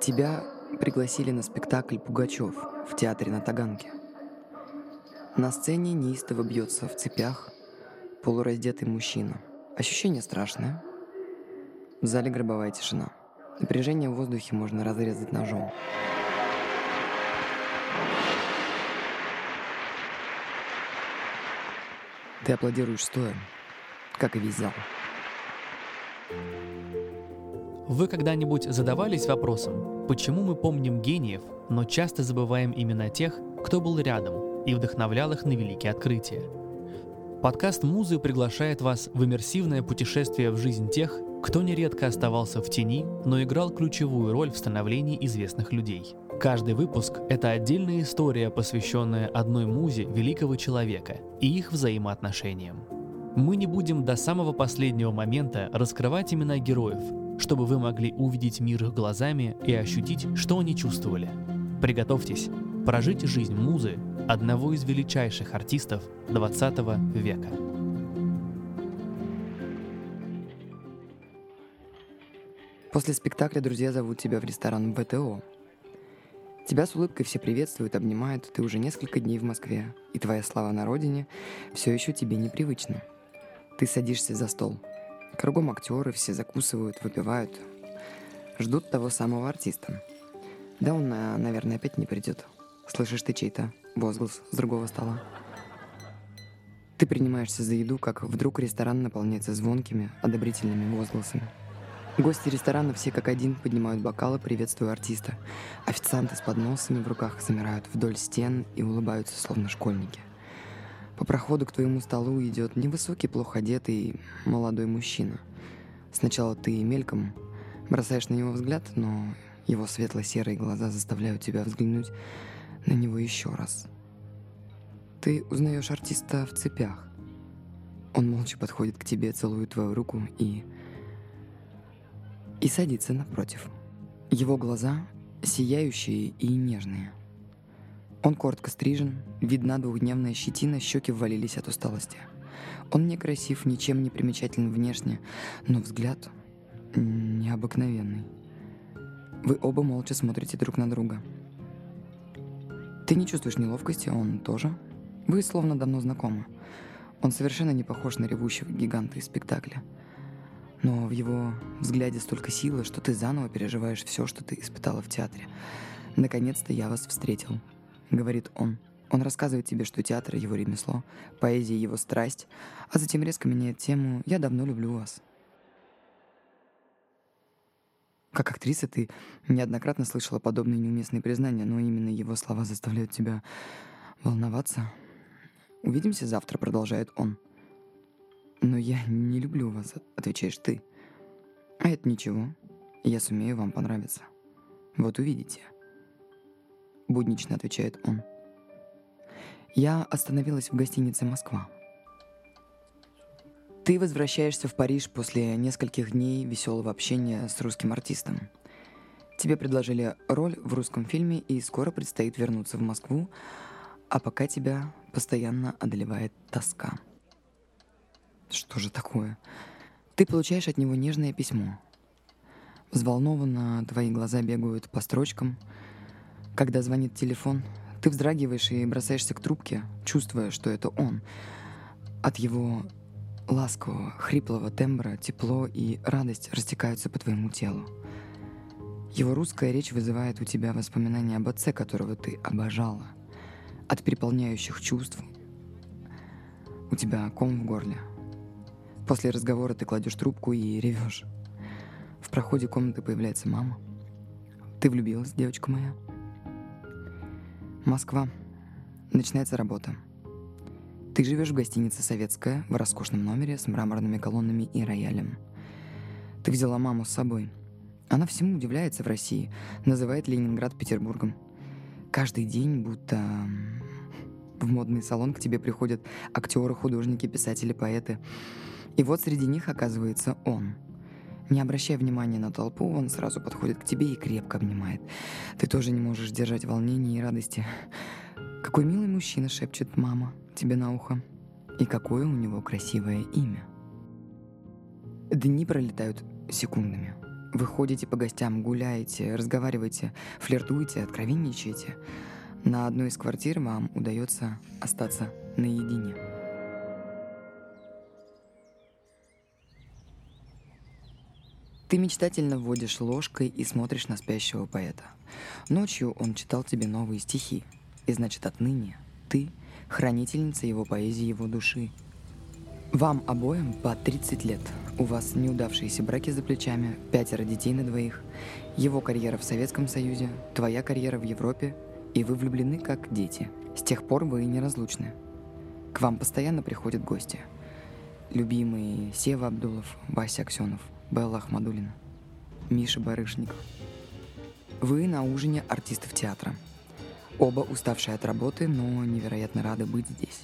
Тебя пригласили на спектакль «Пугачев» в театре на Таганке. На сцене неистово бьется в цепях полураздетый мужчина. Ощущение страшное. В зале гробовая тишина. Напряжение в воздухе можно разрезать ножом. Ты аплодируешь стоя, как и весь зал. Вы когда-нибудь задавались вопросом, почему мы помним гениев, но часто забываем именно тех, кто был рядом и вдохновлял их на великие открытия? Подкаст «Музы» приглашает вас в иммерсивное путешествие в жизнь тех, кто нередко оставался в тени, но играл ключевую роль в становлении известных людей. Каждый выпуск — это отдельная история, посвященная одной музе великого человека и их взаимоотношениям. Мы не будем до самого последнего момента раскрывать имена героев, чтобы вы могли увидеть мир их глазами и ощутить, что они чувствовали. Приготовьтесь прожить жизнь музы одного из величайших артистов 20 века. После спектакля друзья зовут тебя в ресторан ВТО. Тебя с улыбкой все приветствуют, обнимают, ты уже несколько дней в Москве, и твоя слава на родине все еще тебе непривычна. Ты садишься за стол – Кругом актеры, все закусывают, выпивают. Ждут того самого артиста. Да он, э, наверное, опять не придет. Слышишь ты чей-то возглас с другого стола. Ты принимаешься за еду, как вдруг ресторан наполняется звонкими, одобрительными возгласами. Гости ресторана все как один поднимают бокалы, приветствуя артиста. Официанты с подносами в руках замирают вдоль стен и улыбаются, словно школьники – по проходу к твоему столу идет невысокий, плохо одетый молодой мужчина. Сначала ты мельком бросаешь на него взгляд, но его светло-серые глаза заставляют тебя взглянуть на него еще раз. Ты узнаешь артиста в цепях. Он молча подходит к тебе, целует твою руку и... и садится напротив. Его глаза сияющие и нежные – он коротко стрижен, видна двухдневная щетина, щеки ввалились от усталости. Он некрасив, ничем не примечателен внешне, но взгляд необыкновенный. Вы оба молча смотрите друг на друга. Ты не чувствуешь неловкости, он тоже. Вы словно давно знакомы. Он совершенно не похож на ревущего гиганта из спектакля. Но в его взгляде столько силы, что ты заново переживаешь все, что ты испытала в театре. Наконец-то я вас встретил. — говорит он. Он рассказывает тебе, что театр — его ремесло, поэзия — его страсть, а затем резко меняет тему «Я давно люблю вас». Как актриса ты неоднократно слышала подобные неуместные признания, но именно его слова заставляют тебя волноваться. «Увидимся завтра», — продолжает он. «Но я не люблю вас», — отвечаешь ты. «А это ничего. Я сумею вам понравиться. Вот увидите». — буднично отвечает он. Я остановилась в гостинице «Москва». Ты возвращаешься в Париж после нескольких дней веселого общения с русским артистом. Тебе предложили роль в русском фильме, и скоро предстоит вернуться в Москву, а пока тебя постоянно одолевает тоска. Что же такое? Ты получаешь от него нежное письмо. Взволнованно твои глаза бегают по строчкам — когда звонит телефон, ты вздрагиваешь и бросаешься к трубке, чувствуя, что это он. От его ласкового, хриплого тембра тепло и радость растекаются по твоему телу. Его русская речь вызывает у тебя воспоминания об отце, которого ты обожала. От переполняющих чувств у тебя ком в горле. После разговора ты кладешь трубку и ревешь. В проходе комнаты появляется мама. Ты влюбилась, девочка моя? Москва. Начинается работа. Ты живешь в гостинице «Советская» в роскошном номере с мраморными колоннами и роялем. Ты взяла маму с собой. Она всему удивляется в России, называет Ленинград Петербургом. Каждый день будто в модный салон к тебе приходят актеры, художники, писатели, поэты. И вот среди них оказывается он — не обращая внимания на толпу, он сразу подходит к тебе и крепко обнимает. Ты тоже не можешь держать волнения и радости. Какой милый мужчина, шепчет мама тебе на ухо. И какое у него красивое имя. Дни пролетают секундами. Вы ходите по гостям, гуляете, разговариваете, флиртуете, откровенничаете. На одной из квартир вам удается остаться наедине. Ты мечтательно вводишь ложкой и смотришь на спящего поэта. Ночью он читал тебе новые стихи, и значит отныне ты — хранительница его поэзии, его души. Вам обоим по 30 лет. У вас неудавшиеся браки за плечами, пятеро детей на двоих, его карьера в Советском Союзе, твоя карьера в Европе, и вы влюблены как дети. С тех пор вы неразлучны. К вам постоянно приходят гости. Любимые Сева Абдулов, Вася Аксенов — Белла Ахмадулина, Миша Барышников. Вы на ужине артистов театра. Оба уставшие от работы, но невероятно рады быть здесь.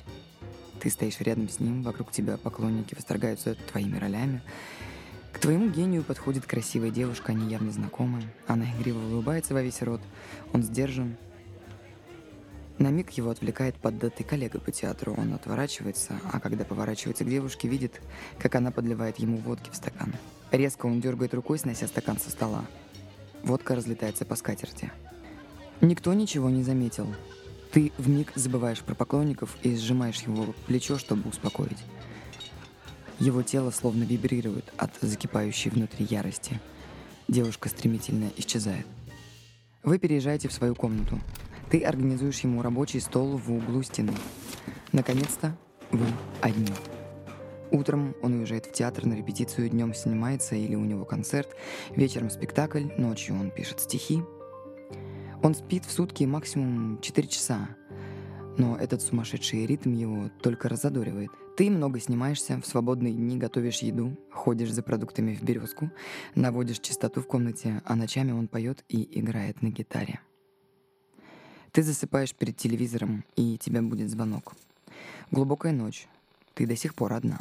Ты стоишь рядом с ним, вокруг тебя поклонники восторгаются твоими ролями. К твоему гению подходит красивая девушка, они явно знакомы. Она игриво улыбается во весь рот. Он сдержан, на миг его отвлекает поддатый коллега по театру. Он отворачивается, а когда поворачивается к девушке, видит, как она подливает ему водки в стакан. Резко он дергает рукой, снося стакан со стола. Водка разлетается по скатерти. Никто ничего не заметил. Ты в миг забываешь про поклонников и сжимаешь его плечо, чтобы успокоить. Его тело словно вибрирует от закипающей внутри ярости. Девушка стремительно исчезает. Вы переезжаете в свою комнату. Ты организуешь ему рабочий стол в углу стены. Наконец-то вы одни. Утром он уезжает в театр на репетицию, днем снимается или у него концерт, вечером спектакль, ночью он пишет стихи. Он спит в сутки максимум 4 часа, но этот сумасшедший ритм его только разодоривает. Ты много снимаешься, в свободные дни готовишь еду, ходишь за продуктами в березку, наводишь чистоту в комнате, а ночами он поет и играет на гитаре. Ты засыпаешь перед телевизором, и тебя будет звонок. Глубокая ночь. Ты до сих пор одна.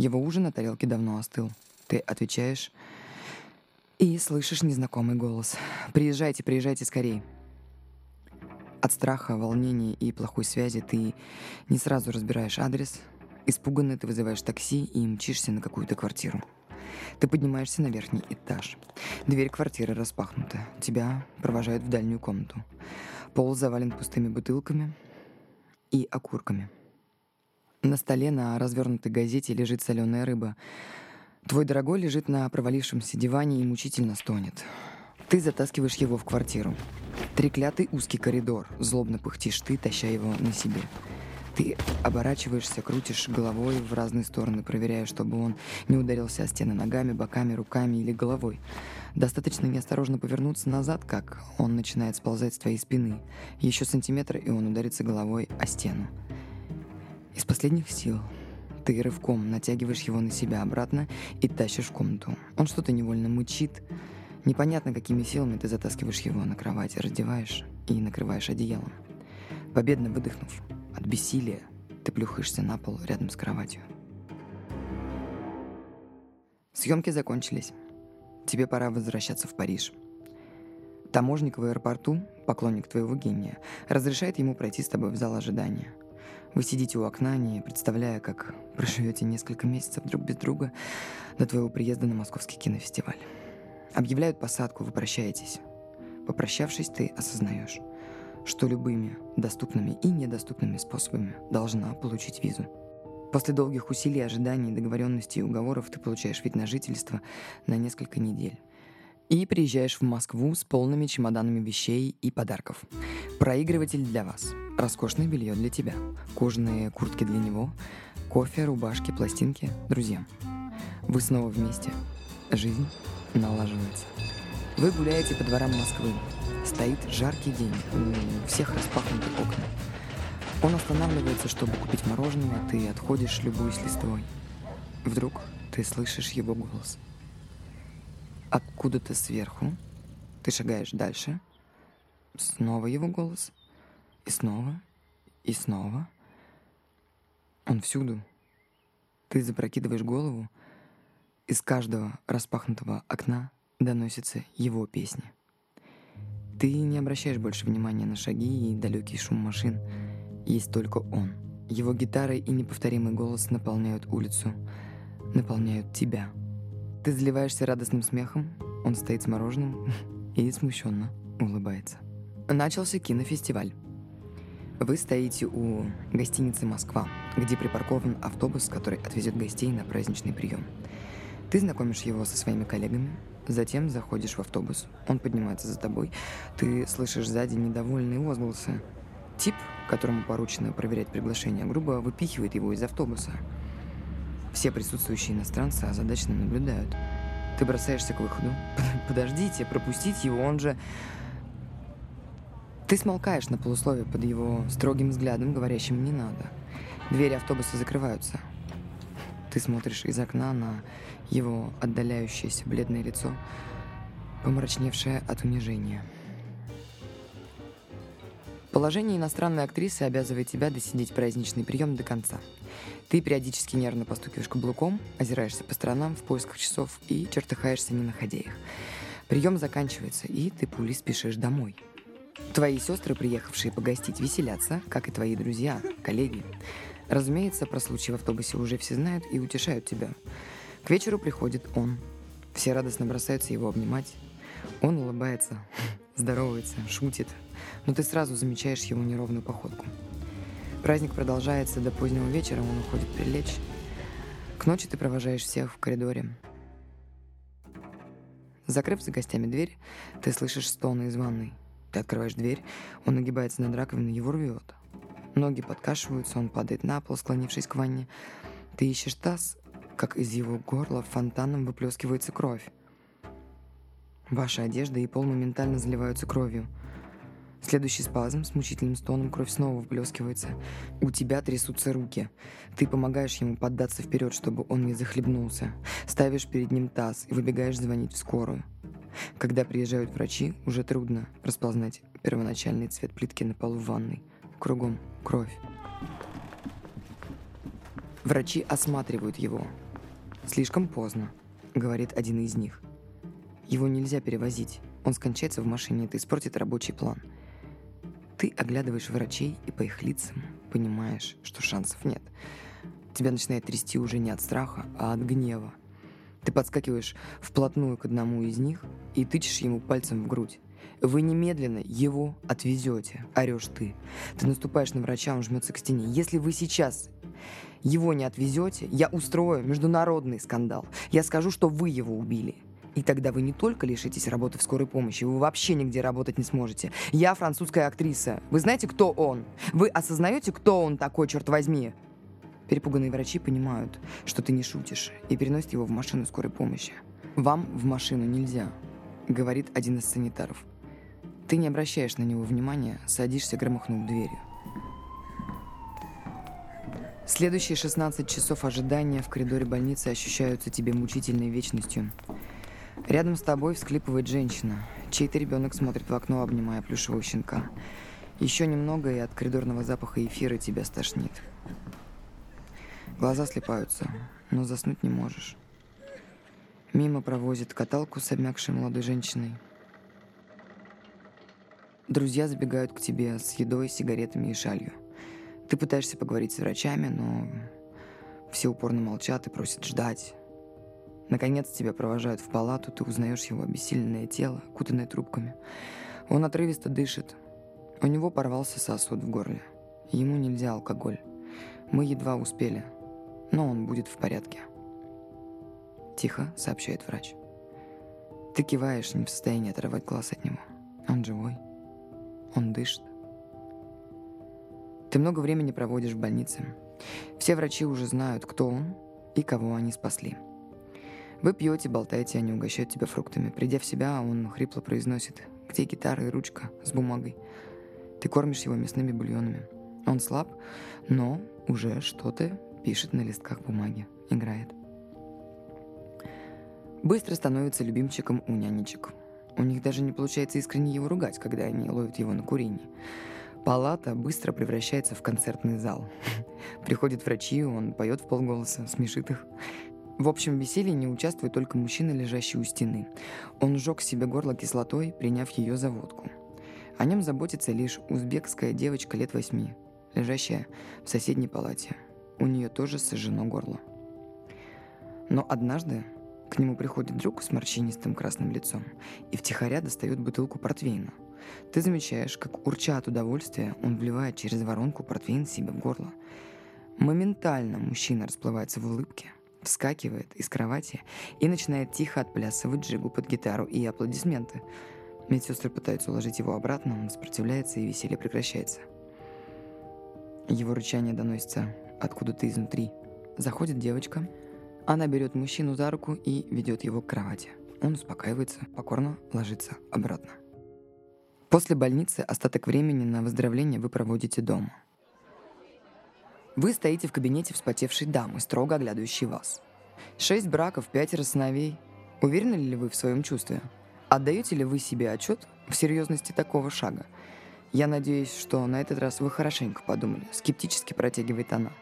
Его ужин на тарелке давно остыл. Ты отвечаешь и слышишь незнакомый голос. «Приезжайте, приезжайте скорее». От страха, волнения и плохой связи ты не сразу разбираешь адрес. Испуганно ты вызываешь такси и мчишься на какую-то квартиру. Ты поднимаешься на верхний этаж. Дверь квартиры распахнута. Тебя провожают в дальнюю комнату. Пол завален пустыми бутылками и окурками. На столе на развернутой газете лежит соленая рыба. Твой дорогой лежит на провалившемся диване и мучительно стонет. Ты затаскиваешь его в квартиру. Треклятый узкий коридор. Злобно пыхтишь ты, таща его на себе. Ты оборачиваешься, крутишь головой в разные стороны, проверяя, чтобы он не ударился о стены ногами, боками, руками или головой. Достаточно неосторожно повернуться назад, как он начинает сползать с твоей спины. Еще сантиметр, и он ударится головой о стену. Из последних сил ты рывком натягиваешь его на себя обратно и тащишь в комнату. Он что-то невольно мычит. Непонятно, какими силами ты затаскиваешь его на кровать, раздеваешь и накрываешь одеялом. Победно выдохнув, от бессилия ты плюхаешься на пол рядом с кроватью. Съемки закончились. Тебе пора возвращаться в Париж. Таможник в аэропорту, поклонник твоего гения, разрешает ему пройти с тобой в зал ожидания. Вы сидите у окна, не представляя, как проживете несколько месяцев друг без друга до твоего приезда на московский кинофестиваль. Объявляют посадку, вы прощаетесь. Попрощавшись, ты осознаешь что любыми доступными и недоступными способами должна получить визу. После долгих усилий, ожиданий, договоренностей и уговоров ты получаешь вид на жительство на несколько недель. И приезжаешь в Москву с полными чемоданами вещей и подарков. Проигрыватель для вас, роскошное белье для тебя, кожаные куртки для него, кофе, рубашки, пластинки друзьям. Вы снова вместе. Жизнь налаживается. Вы гуляете по дворам Москвы, Стоит жаркий день, у всех распахнуты окна. Он останавливается, чтобы купить мороженое, ты отходишь, любуясь листвой. Вдруг ты слышишь его голос. Откуда-то сверху ты шагаешь дальше. Снова его голос. И снова. И снова. Он всюду. Ты запрокидываешь голову. Из каждого распахнутого окна доносится его песня. Ты не обращаешь больше внимания на шаги и далекий шум машин. Есть только он. Его гитара и неповторимый голос наполняют улицу, наполняют тебя. Ты заливаешься радостным смехом, Он стоит с мороженым и смущенно улыбается. Начался кинофестиваль. Вы стоите у гостиницы «Москва», где припаркован автобус, который отвезет гостей на праздничный прием. Ты знакомишь его со своими коллегами, затем заходишь в автобус, он поднимается за тобой, ты слышишь сзади недовольные возгласы. Тип, которому поручено проверять приглашение, грубо выпихивает его из автобуса. Все присутствующие иностранцы озадаченно наблюдают. Ты бросаешься к выходу. Подождите, пропустить его, он же... Ты смолкаешь на полусловие под его строгим взглядом, говорящим «не надо». Двери автобуса закрываются. Ты смотришь из окна на его отдаляющееся бледное лицо, помрачневшее от унижения. Положение иностранной актрисы обязывает тебя досидеть праздничный прием до конца. Ты периодически нервно постукиваешь каблуком, озираешься по сторонам в поисках часов и чертыхаешься, не находя их. Прием заканчивается, и ты пулей спешишь домой – Твои сестры, приехавшие погостить, веселятся, как и твои друзья, коллеги. Разумеется, про случай в автобусе уже все знают и утешают тебя. К вечеру приходит он. Все радостно бросаются его обнимать. Он улыбается, здоровается, шутит, но ты сразу замечаешь его неровную походку. Праздник продолжается до позднего вечера, он уходит прилечь. К ночи ты провожаешь всех в коридоре. Закрыв за гостями дверь, ты слышишь стоны из ванной. Ты открываешь дверь, он нагибается над раковиной, его рвет. Ноги подкашиваются, он падает на пол, склонившись к ванне. Ты ищешь таз, как из его горла фонтаном выплескивается кровь. Ваша одежда и пол моментально заливаются кровью. Следующий спазм с мучительным стоном кровь снова выплескивается. У тебя трясутся руки. Ты помогаешь ему поддаться вперед, чтобы он не захлебнулся. Ставишь перед ним таз и выбегаешь звонить в скорую. Когда приезжают врачи, уже трудно распознать первоначальный цвет плитки на полу в ванной. Кругом кровь. Врачи осматривают его. Слишком поздно, говорит один из них. Его нельзя перевозить. Он скончается в машине, это испортит рабочий план. Ты оглядываешь врачей и по их лицам понимаешь, что шансов нет. Тебя начинает трясти уже не от страха, а от гнева. Ты подскакиваешь вплотную к одному из них и тычешь ему пальцем в грудь. Вы немедленно его отвезете, орешь ты. Ты наступаешь на врача, он жмется к стене. Если вы сейчас его не отвезете, я устрою международный скандал. Я скажу, что вы его убили. И тогда вы не только лишитесь работы в скорой помощи, вы вообще нигде работать не сможете. Я французская актриса. Вы знаете, кто он? Вы осознаете, кто он такой, черт возьми? Перепуганные врачи понимают, что ты не шутишь, и переносят его в машину скорой помощи. «Вам в машину нельзя», — говорит один из санитаров. Ты не обращаешь на него внимания, садишься, громыхнув дверью. Следующие 16 часов ожидания в коридоре больницы ощущаются тебе мучительной вечностью. Рядом с тобой всклипывает женщина. Чей-то ребенок смотрит в окно, обнимая плюшевого щенка. Еще немного, и от коридорного запаха эфира тебя стошнит. Глаза слепаются, но заснуть не можешь. Мимо провозит каталку с обмякшей молодой женщиной. Друзья забегают к тебе с едой, сигаретами и шалью. Ты пытаешься поговорить с врачами, но все упорно молчат и просят ждать. Наконец тебя провожают в палату, ты узнаешь его обессиленное тело, кутанное трубками. Он отрывисто дышит. У него порвался сосуд в горле. Ему нельзя алкоголь. Мы едва успели – но он будет в порядке. Тихо сообщает врач. Ты киваешь, не в состоянии оторвать глаз от него. Он живой. Он дышит. Ты много времени проводишь в больнице. Все врачи уже знают, кто он и кого они спасли. Вы пьете, болтаете, они угощают тебя фруктами. Придя в себя, он хрипло произносит «Где гитара и ручка с бумагой?» Ты кормишь его мясными бульонами. Он слаб, но уже что-то пишет на листках бумаги, играет. Быстро становится любимчиком у нянечек. У них даже не получается искренне его ругать, когда они ловят его на курении. Палата быстро превращается в концертный зал. Приходят врачи, он поет в полголоса, смешит их. В общем веселье не участвует только мужчина, лежащий у стены. Он сжег себе горло кислотой, приняв ее за водку. О нем заботится лишь узбекская девочка лет восьми, лежащая в соседней палате – у нее тоже сожжено горло. Но однажды К нему приходит друг с морщинистым красным лицом и втихаря достает бутылку портвейна. Ты замечаешь, как, урча от удовольствия, он вливает через воронку портвейн себе в горло. Моментально мужчина расплывается в улыбке, вскакивает из кровати и начинает тихо отплясывать джигу под гитару и аплодисменты. Медсестры пытаются уложить его обратно, он сопротивляется и веселье прекращается. Его рычание доносится откуда-то изнутри. Заходит девочка, она берет мужчину за руку и ведет его к кровати. Он успокаивается, покорно ложится обратно. После больницы остаток времени на выздоровление вы проводите дома. Вы стоите в кабинете вспотевшей дамы, строго оглядывающей вас. Шесть браков, пятеро сыновей. Уверены ли вы в своем чувстве? Отдаете ли вы себе отчет в серьезности такого шага? Я надеюсь, что на этот раз вы хорошенько подумали. Скептически протягивает она.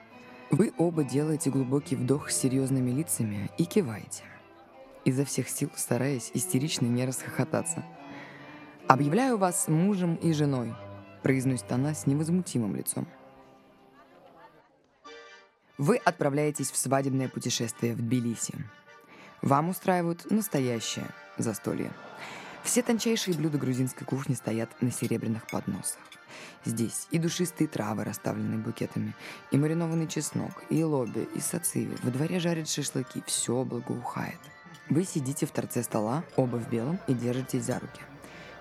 Вы оба делаете глубокий вдох с серьезными лицами и киваете, изо всех сил стараясь истерично не расхохотаться. «Объявляю вас мужем и женой», — произносит она с невозмутимым лицом. Вы отправляетесь в свадебное путешествие в Тбилиси. Вам устраивают настоящее застолье. Все тончайшие блюда грузинской кухни стоят на серебряных подносах. Здесь и душистые травы, расставленные букетами, и маринованный чеснок, и лоби, и сациви. Во дворе жарят шашлыки, все благоухает. Вы сидите в торце стола, оба в белом, и держитесь за руки.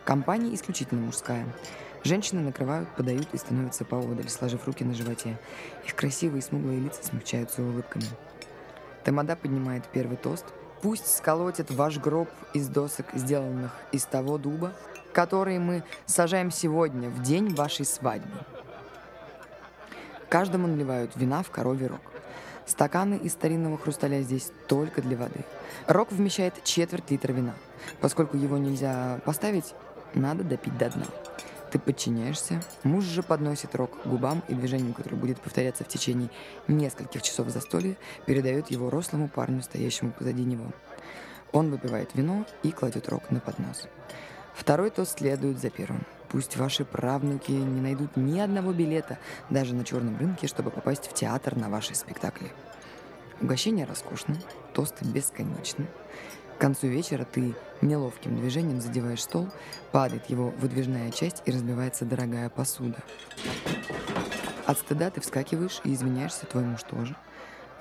Компания исключительно мужская. Женщины накрывают, подают и становятся поодаль, сложив руки на животе. Их красивые смуглые лица смягчаются улыбками. Тамада поднимает первый тост. Пусть сколотит ваш гроб из досок, сделанных из того дуба, которые мы сажаем сегодня, в день вашей свадьбы. Каждому наливают вина в коровий рог. Стаканы из старинного хрусталя здесь только для воды. Рог вмещает четверть литра вина. Поскольку его нельзя поставить, надо допить до дна. Ты подчиняешься, муж же подносит рог к губам и движением, которое будет повторяться в течение нескольких часов застолья, передает его рослому парню, стоящему позади него. Он выпивает вино и кладет рог на поднос. Второй тост следует за первым. Пусть ваши правнуки не найдут ни одного билета даже на черном рынке, чтобы попасть в театр на ваши спектакли. Угощение роскошно, тосты бесконечны. К концу вечера ты неловким движением задеваешь стол, падает его выдвижная часть и разбивается дорогая посуда. От стыда ты вскакиваешь и извиняешься, твой муж тоже.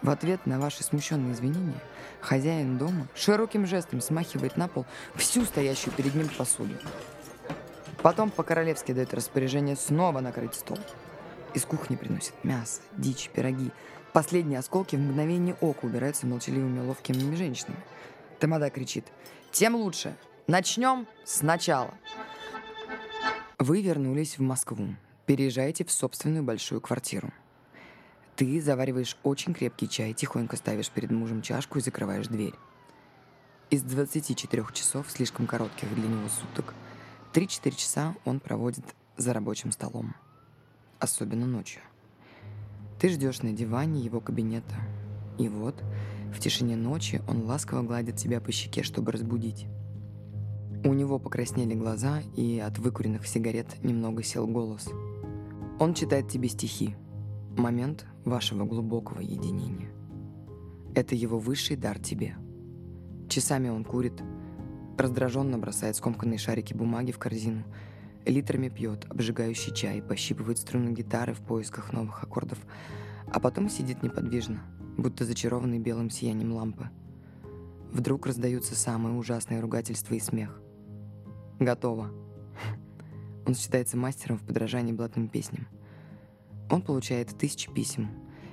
В ответ на ваши смущенные извинения хозяин дома широким жестом смахивает на пол всю стоящую перед ним посуду. Потом по-королевски дает распоряжение снова накрыть стол. Из кухни приносят мясо, дичь, пироги. Последние осколки в мгновение ока убираются молчаливыми ловкими женщинами. Тамада кричит «Тем лучше! Начнем сначала!» Вы вернулись в Москву. Переезжаете в собственную большую квартиру. Ты завариваешь очень крепкий чай, тихонько ставишь перед мужем чашку и закрываешь дверь. Из 24 часов, слишком коротких для него суток, 3-4 часа он проводит за рабочим столом. Особенно ночью. Ты ждешь на диване его кабинета. И вот, в тишине ночи он ласково гладит тебя по щеке, чтобы разбудить. У него покраснели глаза, и от выкуренных сигарет немного сел голос. Он читает тебе стихи, момент вашего глубокого единения. Это его высший дар тебе. Часами он курит, раздраженно бросает скомканные шарики бумаги в корзину, литрами пьет обжигающий чай, пощипывает струны гитары в поисках новых аккордов, а потом сидит неподвижно, будто зачарованный белым сиянием лампы. Вдруг раздаются самые ужасные ругательства и смех. Готово. Он считается мастером в подражании блатным песням. Он получает тысячи писем,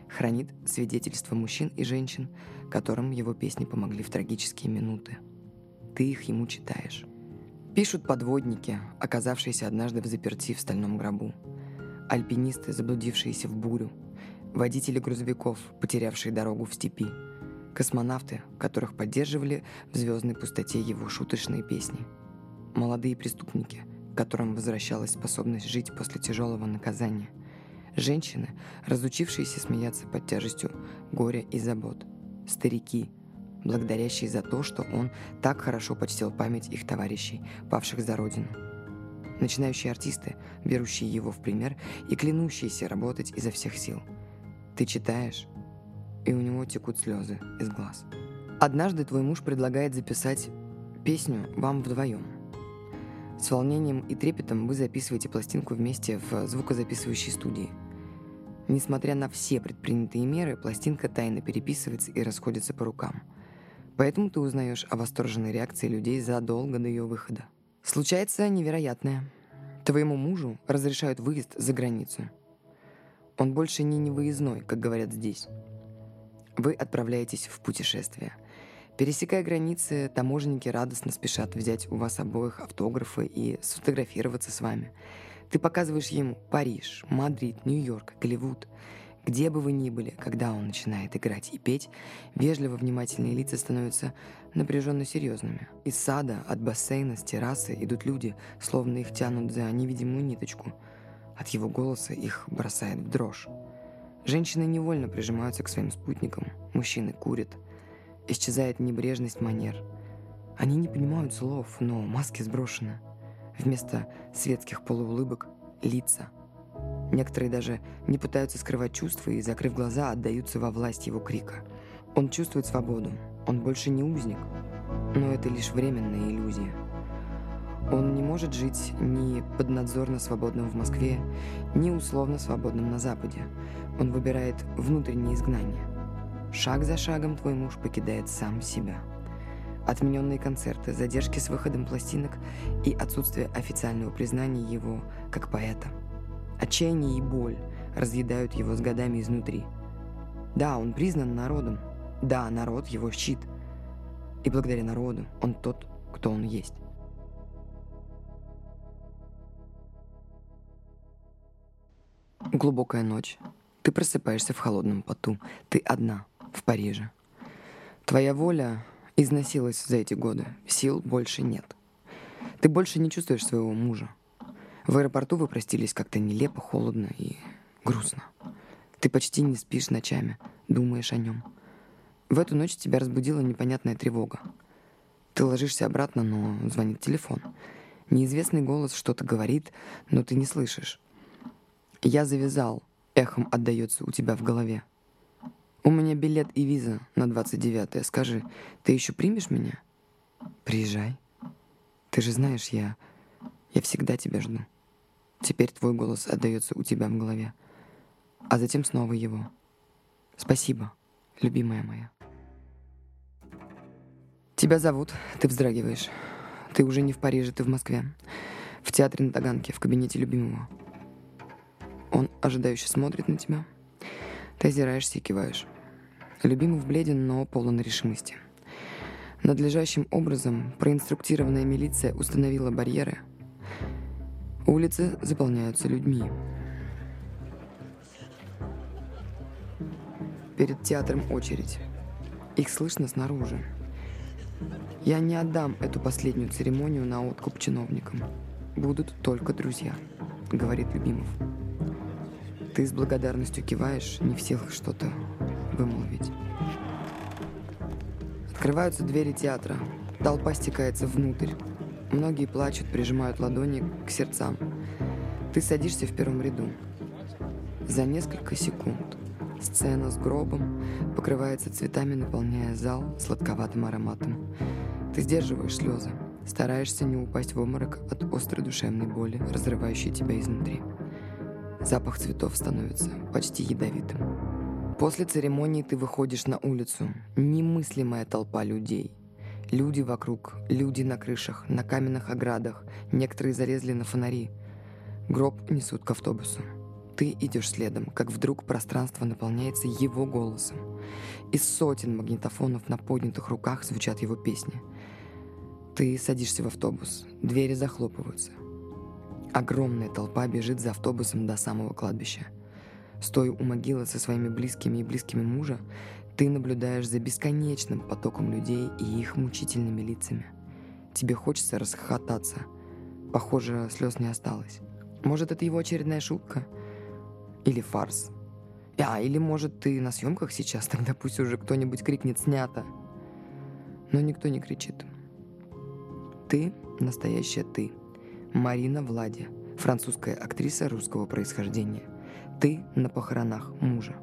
хранит свидетельства мужчин и женщин, которым его песни помогли в трагические минуты. Ты их ему читаешь. Пишут подводники, оказавшиеся однажды в заперти в стальном гробу. Альпинисты, заблудившиеся в бурю. Водители грузовиков, потерявшие дорогу в степи. Космонавты, которых поддерживали в звездной пустоте его шуточные песни. Молодые преступники, которым возвращалась способность жить после тяжелого наказания – Женщины, разучившиеся смеяться под тяжестью горя и забот. Старики, благодарящие за то, что он так хорошо почтил память их товарищей, павших за родину. Начинающие артисты, берущие его в пример и клянущиеся работать изо всех сил. Ты читаешь, и у него текут слезы из глаз. Однажды твой муж предлагает записать песню вам вдвоем. С волнением и трепетом вы записываете пластинку вместе в звукозаписывающей студии. Несмотря на все предпринятые меры, пластинка тайно переписывается и расходится по рукам. Поэтому ты узнаешь о восторженной реакции людей задолго до ее выхода. Случается невероятное. Твоему мужу разрешают выезд за границу. Он больше не невыездной, как говорят здесь. Вы отправляетесь в путешествие – Пересекая границы, таможенники радостно спешат взять у вас обоих автографы и сфотографироваться с вами. Ты показываешь ему Париж, Мадрид, Нью-Йорк, Голливуд. Где бы вы ни были, когда он начинает играть и петь, вежливо внимательные лица становятся напряженно серьезными. Из сада, от бассейна, с террасы идут люди, словно их тянут за невидимую ниточку. От его голоса их бросает в дрожь. Женщины невольно прижимаются к своим спутникам, мужчины курят – Исчезает небрежность манер. Они не понимают слов, но маски сброшены. Вместо светских полуулыбок — лица. Некоторые даже не пытаются скрывать чувства и, закрыв глаза, отдаются во власть его крика. Он чувствует свободу. Он больше не узник. Но это лишь временная иллюзия. Он не может жить ни поднадзорно свободным в Москве, ни условно свободным на Западе. Он выбирает внутреннее изгнание. Шаг за шагом твой муж покидает сам себя. Отмененные концерты, задержки с выходом пластинок и отсутствие официального признания его как поэта. Отчаяние и боль разъедают его с годами изнутри. Да, он признан народом. Да, народ его щит. И благодаря народу он тот, кто он есть. Глубокая ночь. Ты просыпаешься в холодном поту. Ты одна в Париже. Твоя воля износилась за эти годы, сил больше нет. Ты больше не чувствуешь своего мужа. В аэропорту вы простились как-то нелепо, холодно и грустно. Ты почти не спишь ночами, думаешь о нем. В эту ночь тебя разбудила непонятная тревога. Ты ложишься обратно, но звонит телефон. Неизвестный голос что-то говорит, но ты не слышишь. «Я завязал», эхом отдается у тебя в голове. У меня билет и виза на 29-е. Скажи, ты еще примешь меня? Приезжай. Ты же знаешь, я... Я всегда тебя жду. Теперь твой голос отдается у тебя в голове. А затем снова его. Спасибо, любимая моя. Тебя зовут, ты вздрагиваешь. Ты уже не в Париже, ты в Москве. В театре на Таганке, в кабинете любимого. Он ожидающе смотрит на тебя. Ты озираешься и киваешь. Любимый в бледен, но полон решимости. Надлежащим образом проинструктированная милиция установила барьеры. Улицы заполняются людьми. Перед театром очередь. Их слышно снаружи. Я не отдам эту последнюю церемонию на откуп чиновникам. Будут только друзья, говорит Любимов. Ты с благодарностью киваешь, не в силах что-то вымолвить. Открываются двери театра. Толпа стекается внутрь. Многие плачут, прижимают ладони к сердцам. Ты садишься в первом ряду. За несколько секунд сцена с гробом покрывается цветами, наполняя зал сладковатым ароматом. Ты сдерживаешь слезы, стараешься не упасть в обморок от острой душевной боли, разрывающей тебя изнутри. Запах цветов становится почти ядовитым. После церемонии ты выходишь на улицу. Немыслимая толпа людей. Люди вокруг, люди на крышах, на каменных оградах. Некоторые залезли на фонари. Гроб несут к автобусу. Ты идешь следом, как вдруг пространство наполняется его голосом. Из сотен магнитофонов на поднятых руках звучат его песни. Ты садишься в автобус, двери захлопываются. Огромная толпа бежит за автобусом до самого кладбища. Стоя у могилы со своими близкими и близкими мужа, ты наблюдаешь за бесконечным потоком людей и их мучительными лицами. Тебе хочется расхохотаться. Похоже, слез не осталось. Может, это его очередная шутка? Или фарс? А, или может, ты на съемках сейчас, тогда пусть уже кто-нибудь крикнет «снято». Но никто не кричит. Ты — настоящая ты. Марина Влади, французская актриса русского происхождения. Ты на похоронах мужа.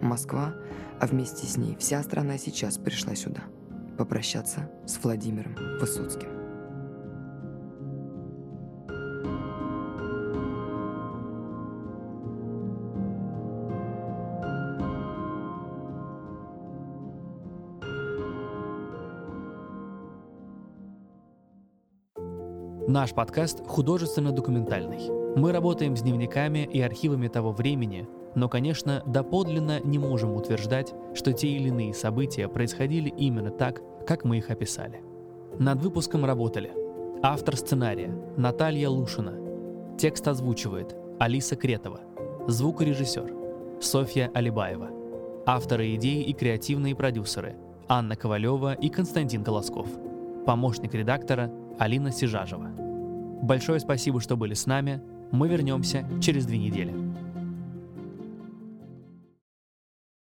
Москва, а вместе с ней вся страна сейчас пришла сюда. попрощаться с Владимиром Высоцким. Наш подкаст художественно-документальный. Мы работаем с дневниками и архивами того времени, но, конечно, доподлинно не можем утверждать, что те или иные события происходили именно так, как мы их описали. Над выпуском работали автор сценария Наталья Лушина, текст озвучивает Алиса Кретова, звукорежиссер Софья Алибаева, авторы идей и креативные продюсеры Анна Ковалева и Константин Колосков, помощник редактора Алина Сижажева. Большое спасибо, что были с нами. Мы вернемся через две недели.